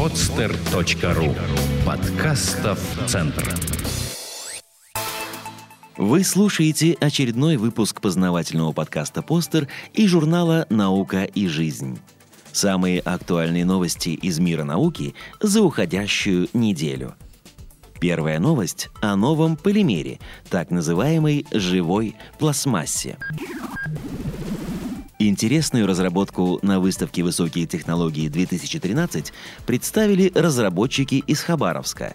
podster.ru Подкастов Центр Вы слушаете очередной выпуск познавательного подкаста «Постер» и журнала «Наука и жизнь». Самые актуальные новости из мира науки за уходящую неделю. Первая новость о новом полимере, так называемой живой пластмассе. Интересную разработку на выставке «Высокие технологии-2013» представили разработчики из Хабаровска.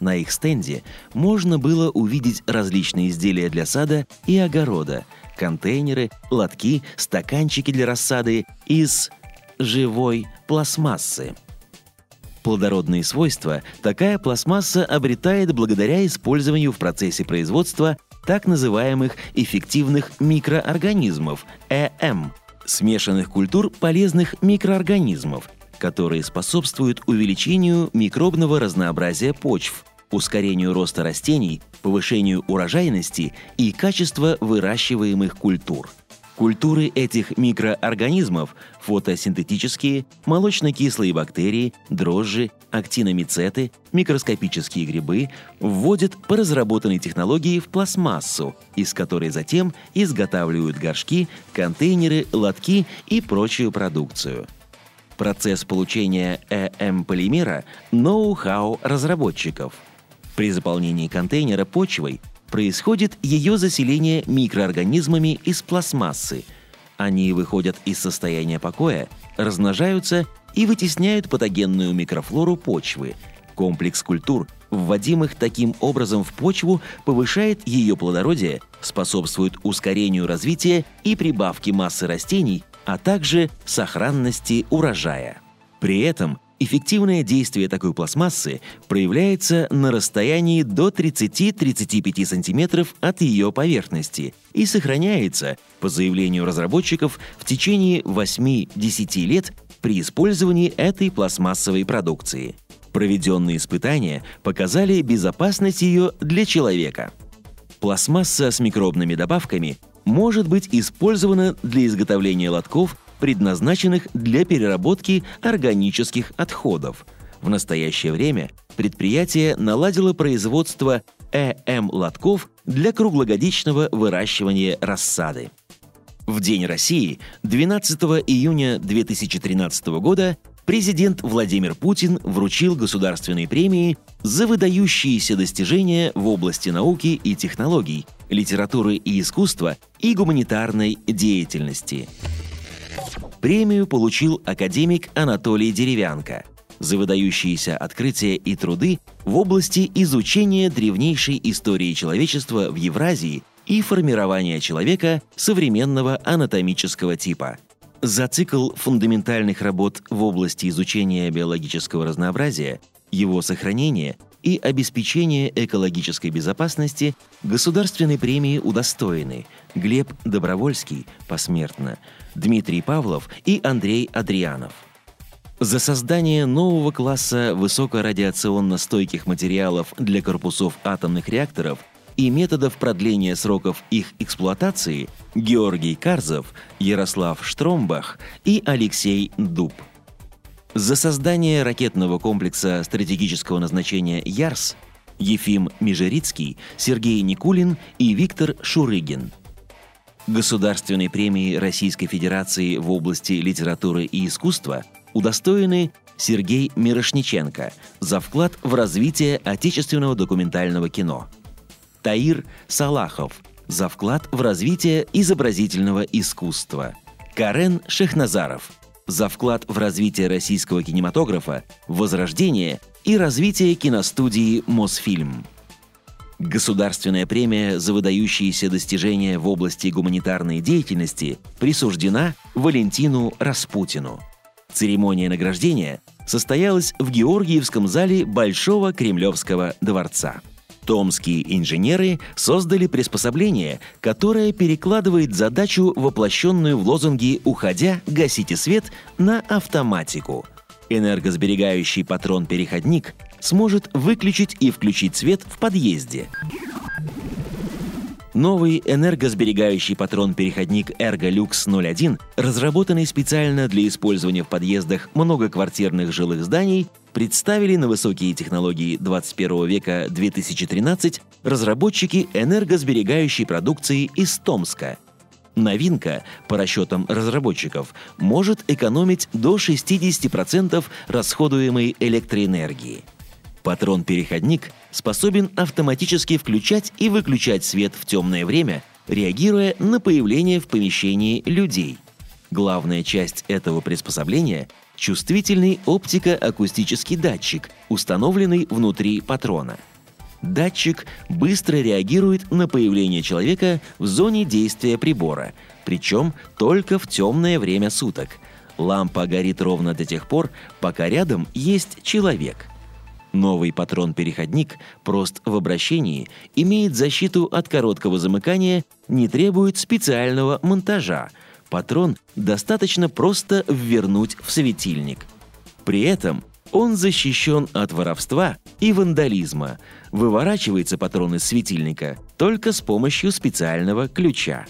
На их стенде можно было увидеть различные изделия для сада и огорода, контейнеры, лотки, стаканчики для рассады из живой пластмассы. Плодородные свойства такая пластмасса обретает благодаря использованию в процессе производства так называемых эффективных микроорганизмов ЭМ, смешанных культур полезных микроорганизмов, которые способствуют увеличению микробного разнообразия почв, ускорению роста растений, повышению урожайности и качества выращиваемых культур – Культуры этих микроорганизмов – фотосинтетические, молочно-кислые бактерии, дрожжи, актиномицеты, микроскопические грибы – вводят по разработанной технологии в пластмассу, из которой затем изготавливают горшки, контейнеры, лотки и прочую продукцию. Процесс получения ЭМ-полимера – ноу-хау разработчиков – при заполнении контейнера почвой происходит ее заселение микроорганизмами из пластмассы. Они выходят из состояния покоя, размножаются и вытесняют патогенную микрофлору почвы. Комплекс культур, вводимых таким образом в почву, повышает ее плодородие, способствует ускорению развития и прибавке массы растений, а также сохранности урожая. При этом Эффективное действие такой пластмассы проявляется на расстоянии до 30-35 см от ее поверхности и сохраняется, по заявлению разработчиков, в течение 8-10 лет при использовании этой пластмассовой продукции. Проведенные испытания показали безопасность ее для человека. Пластмасса с микробными добавками может быть использована для изготовления лотков предназначенных для переработки органических отходов. В настоящее время предприятие наладило производство ЭМ-лотков для круглогодичного выращивания рассады. В День России 12 июня 2013 года президент Владимир Путин вручил государственные премии за выдающиеся достижения в области науки и технологий, литературы и искусства и гуманитарной деятельности. Премию получил академик Анатолий Деревянко за выдающиеся открытия и труды в области изучения древнейшей истории человечества в Евразии и формирования человека современного анатомического типа. За цикл фундаментальных работ в области изучения биологического разнообразия, его сохранения и обеспечения экологической безопасности государственной премии удостоены Глеб Добровольский посмертно, Дмитрий Павлов и Андрей Адрианов. За создание нового класса высокорадиационно стойких материалов для корпусов атомных реакторов и методов продления сроков их эксплуатации Георгий Карзов, Ярослав Штромбах и Алексей Дуб. За создание ракетного комплекса стратегического назначения «Ярс» Ефим Межерицкий, Сергей Никулин и Виктор Шурыгин – Государственной премии Российской Федерации в области литературы и искусства удостоены Сергей Мирошниченко за вклад в развитие отечественного документального кино, Таир Салахов за вклад в развитие изобразительного искусства, Карен Шехназаров за вклад в развитие российского кинематографа, возрождение и развитие киностудии «Мосфильм». Государственная премия за выдающиеся достижения в области гуманитарной деятельности присуждена Валентину Распутину. Церемония награждения состоялась в Георгиевском зале Большого Кремлевского дворца. Томские инженеры создали приспособление, которое перекладывает задачу, воплощенную в лозунге «Уходя, гасите свет» на автоматику. Энергосберегающий патрон-переходник сможет выключить и включить свет в подъезде. Новый энергосберегающий патрон-переходник Ergolux 01, разработанный специально для использования в подъездах многоквартирных жилых зданий, представили на высокие технологии 21 века 2013 разработчики энергосберегающей продукции из Томска. Новинка, по расчетам разработчиков, может экономить до 60% расходуемой электроэнергии – Патрон-переходник способен автоматически включать и выключать свет в темное время, реагируя на появление в помещении людей. Главная часть этого приспособления – чувствительный оптико-акустический датчик, установленный внутри патрона. Датчик быстро реагирует на появление человека в зоне действия прибора, причем только в темное время суток. Лампа горит ровно до тех пор, пока рядом есть человек – Новый патрон-переходник прост в обращении, имеет защиту от короткого замыкания, не требует специального монтажа. Патрон достаточно просто ввернуть в светильник. При этом он защищен от воровства и вандализма. Выворачивается патрон из светильника только с помощью специального ключа.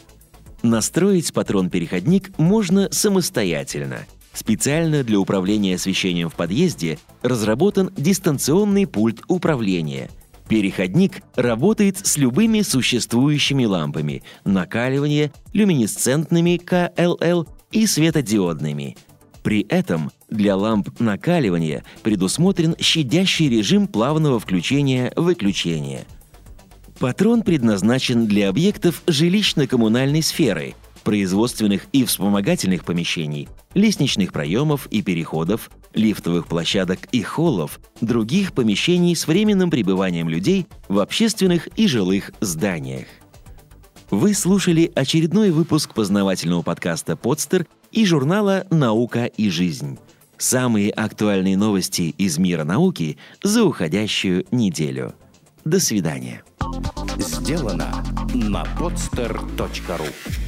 Настроить патрон-переходник можно самостоятельно – Специально для управления освещением в подъезде разработан дистанционный пульт управления. Переходник работает с любыми существующими лампами – накаливание, люминесцентными КЛЛ и светодиодными. При этом для ламп накаливания предусмотрен щадящий режим плавного включения-выключения. Патрон предназначен для объектов жилищно-коммунальной сферы – производственных и вспомогательных помещений, лестничных проемов и переходов, лифтовых площадок и холлов, других помещений с временным пребыванием людей в общественных и жилых зданиях. Вы слушали очередной выпуск познавательного подкаста «Подстер» и журнала «Наука и жизнь». Самые актуальные новости из мира науки за уходящую неделю. До свидания. Сделано на podster.ru